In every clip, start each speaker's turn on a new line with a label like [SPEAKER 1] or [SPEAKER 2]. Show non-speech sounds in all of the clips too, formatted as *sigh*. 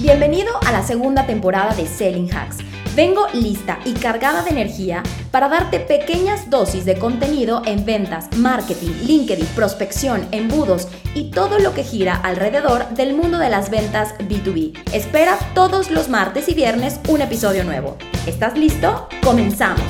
[SPEAKER 1] Bienvenido a la segunda temporada de Selling Hacks. Vengo lista y cargada de energía para darte pequeñas dosis de contenido en ventas, marketing, LinkedIn, prospección, embudos y todo lo que gira alrededor del mundo de las ventas B2B. Espera todos los martes y viernes un episodio nuevo. ¿Estás listo? Comenzamos.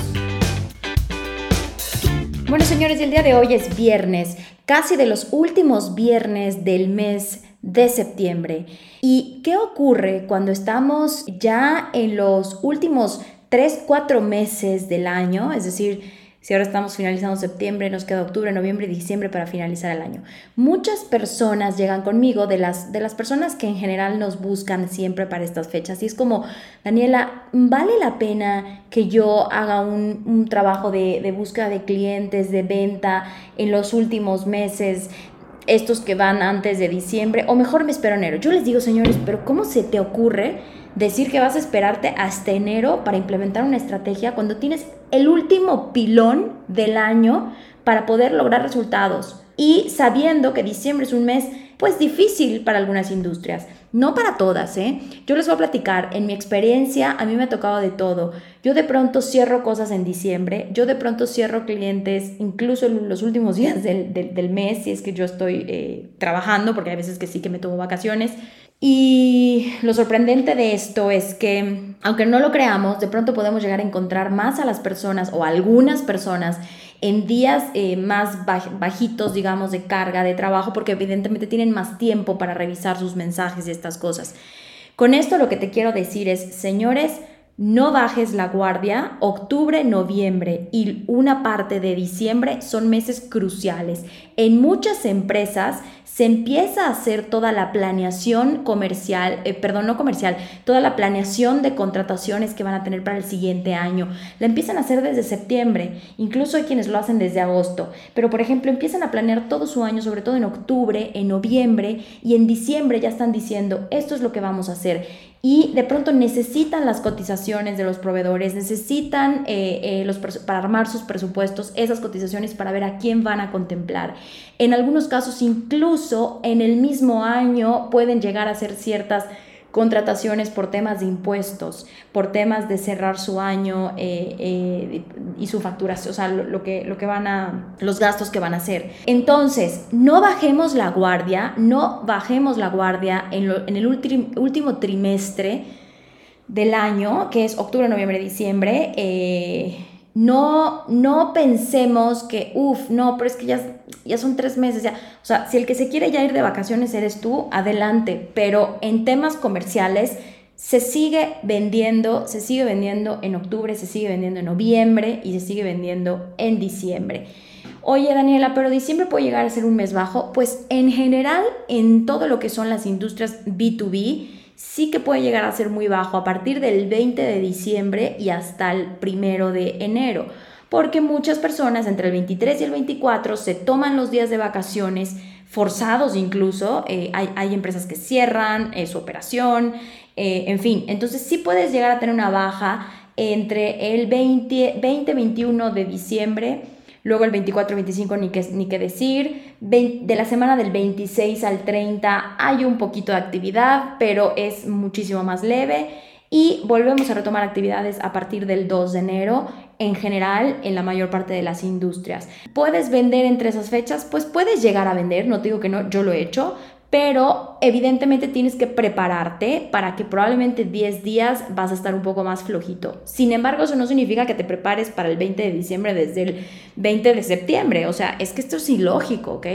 [SPEAKER 1] Bueno, señores, el día de hoy es viernes, casi de los últimos viernes del mes de septiembre. ¿Y qué ocurre cuando estamos ya en los últimos 3, 4 meses del año? Es decir, si ahora estamos finalizando septiembre, nos queda octubre, noviembre diciembre para finalizar el año. Muchas personas llegan conmigo de las, de las personas que en general nos buscan siempre para estas fechas. Y es como, Daniela, ¿vale la pena que yo haga un, un trabajo de, de búsqueda de clientes, de venta en los últimos meses? Estos que van antes de diciembre, o mejor me espero enero. Yo les digo, señores, pero ¿cómo se te ocurre decir que vas a esperarte hasta enero para implementar una estrategia cuando tienes el último pilón del año para poder lograr resultados? Y sabiendo que diciembre es un mes pues difícil para algunas industrias. No para todas, ¿eh? Yo les voy a platicar, en mi experiencia a mí me ha tocado de todo. Yo de pronto cierro cosas en diciembre, yo de pronto cierro clientes incluso los últimos *laughs* días del, mes, si es que yo estoy eh, trabajando, porque hay veces que sí que me tomo vacaciones. Y lo sorprendente de esto es que, aunque no lo creamos, de pronto podemos llegar a encontrar más a las personas o algunas personas en días eh, más bajitos, digamos, de carga de trabajo, porque evidentemente tienen más tiempo para revisar sus mensajes y estas cosas. Con esto lo que te quiero decir es, señores, no bajes la guardia. Octubre, noviembre y una parte de diciembre son meses cruciales. En muchas empresas se empieza a hacer toda la planeación comercial, eh, perdón, no comercial, toda la planeación de contrataciones que van a tener para el siguiente año. La empiezan a hacer desde septiembre, incluso hay quienes lo hacen desde agosto, pero por ejemplo empiezan a planear todo su año, sobre todo en octubre, en noviembre y en diciembre ya están diciendo, esto es lo que vamos a hacer y de pronto necesitan las cotizaciones de los proveedores, necesitan eh, eh, los, para armar sus presupuestos, esas cotizaciones para ver a quién van a contemplar. En algunos casos, incluso en el mismo año, pueden llegar a ser ciertas contrataciones por temas de impuestos, por temas de cerrar su año eh, eh, y su facturación, o sea, lo, que, lo que van a, los gastos que van a hacer. Entonces, no bajemos la guardia, no bajemos la guardia en, en el último trimestre del año, que es octubre, noviembre, diciembre. Eh, no, no pensemos que, uff, no, pero es que ya, ya son tres meses, ya. O sea, si el que se quiere ya ir de vacaciones eres tú, adelante. Pero en temas comerciales se sigue vendiendo, se sigue vendiendo en octubre, se sigue vendiendo en noviembre y se sigue vendiendo en diciembre. Oye, Daniela, pero diciembre puede llegar a ser un mes bajo. Pues en general, en todo lo que son las industrias B2B, sí que puede llegar a ser muy bajo a partir del 20 de diciembre y hasta el primero de enero, porque muchas personas entre el 23 y el 24 se toman los días de vacaciones forzados incluso, eh, hay, empresas que cierran eh, su operación, eh, en fin, entonces sí puedes llegar a tener una baja entre el 20-21 de diciembre Luego el 24 25 ni que, ni que decir. de la semana del 26 al 30 hay un poquito de actividad, pero es muchísimo más leve. Y volvemos a retomar actividades a partir del 2 de enero, en general, en la mayor parte de las industrias. ¿Puedes vender entre esas fechas? Pues puedes llegar a vender, no digo que no, yo lo he hecho, pero evidentemente tienes que prepararte para que probablemente 10 días vas a estar un poco más flojito. Sin embargo, eso no significa que te prepares para el 20 de diciembre desde el 20 de septiembre. O sea, es que esto es ilógico, ¿ok?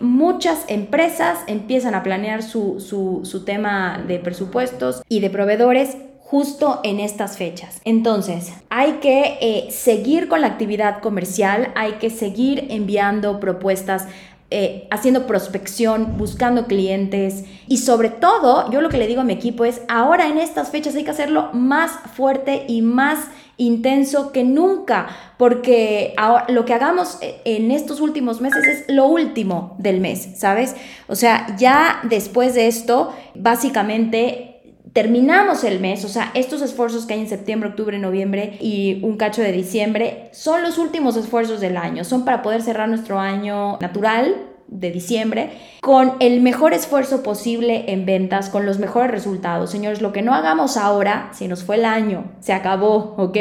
[SPEAKER 1] Muchas empresas empiezan a planear su, su, tema de presupuestos y de proveedores justo en estas fechas. Entonces, hay que eh, seguir con la actividad comercial, hay que seguir enviando propuestas eh, haciendo prospección, buscando clientes y sobre todo, yo lo que le digo a mi equipo es, ahora en estas fechas hay que hacerlo más fuerte y más intenso que nunca, porque ahora, lo que hagamos eh, en estos últimos meses es lo último del mes, ¿sabes? O sea, ya después de esto, básicamente terminamos el mes, o sea, estos esfuerzos que hay en septiembre, octubre, noviembre y un cacho de diciembre son los últimos esfuerzos del año, son para poder cerrar nuestro año natural de diciembre con el mejor esfuerzo posible en ventas, con los mejores resultados. Señores, lo que no hagamos ahora, si nos fue el año, se acabó, ¿ok?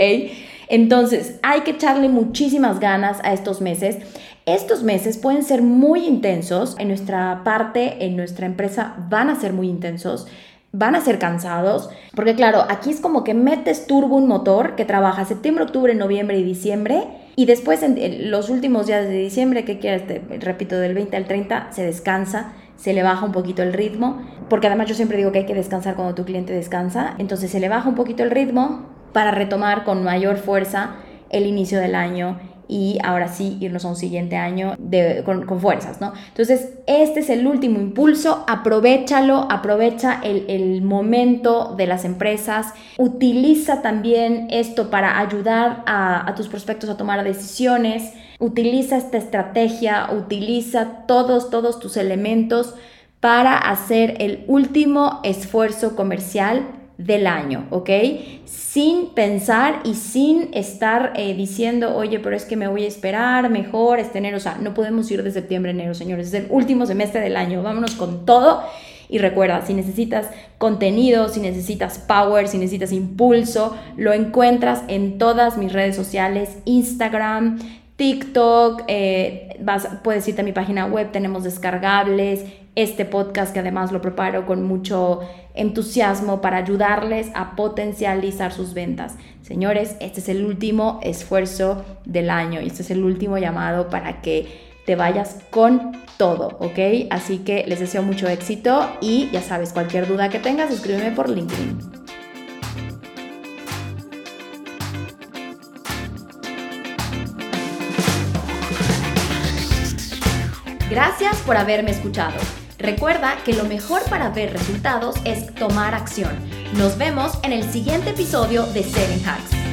[SPEAKER 1] Entonces, hay que echarle muchísimas ganas a estos meses. Estos meses pueden ser muy intensos. En nuestra parte, en nuestra empresa, van a ser muy intensos van a ser cansados, porque claro, aquí es como que metes turbo un motor que trabaja septiembre, octubre, noviembre y diciembre, y después en los últimos días de diciembre, que quieras, repito, del 20 al 30, se descansa, se le baja un poquito el ritmo, porque además yo siempre digo que hay que descansar cuando tu cliente descansa, entonces se le baja un poquito el ritmo para retomar con mayor fuerza el inicio del año y ahora sí irnos a un siguiente año con, fuerzas, ¿no? Entonces, este es el último impulso, aprovechalo, aprovecha el, momento de las empresas, utiliza también esto para ayudar a, a tus prospectos a tomar decisiones, utiliza esta estrategia, utiliza todos, todos tus elementos para hacer el último esfuerzo comercial del año, ¿ok? Sin pensar y sin estar eh, diciendo, oye, pero es que me voy a esperar, mejor este enero, o sea, no podemos ir de septiembre a enero, señores, es el último semestre del año, vámonos con todo. Y recuerda, si necesitas contenido, si necesitas power, si necesitas impulso, lo encuentras en todas mis redes sociales, Instagram, TikTok, eh, vas, puedes irte a mi página web, tenemos descargables, este podcast que además lo preparo con mucho entusiasmo para ayudarles a potencializar sus ventas. Señores, este es el último esfuerzo del año y este es el último llamado para que te vayas con todo, ¿ok? Así que les deseo mucho éxito y ya sabes, cualquier duda que tengas, escríbeme por LinkedIn. Gracias por haberme escuchado. Recuerda que lo mejor para ver resultados es tomar acción. Nos vemos en el siguiente episodio de Seven Hacks.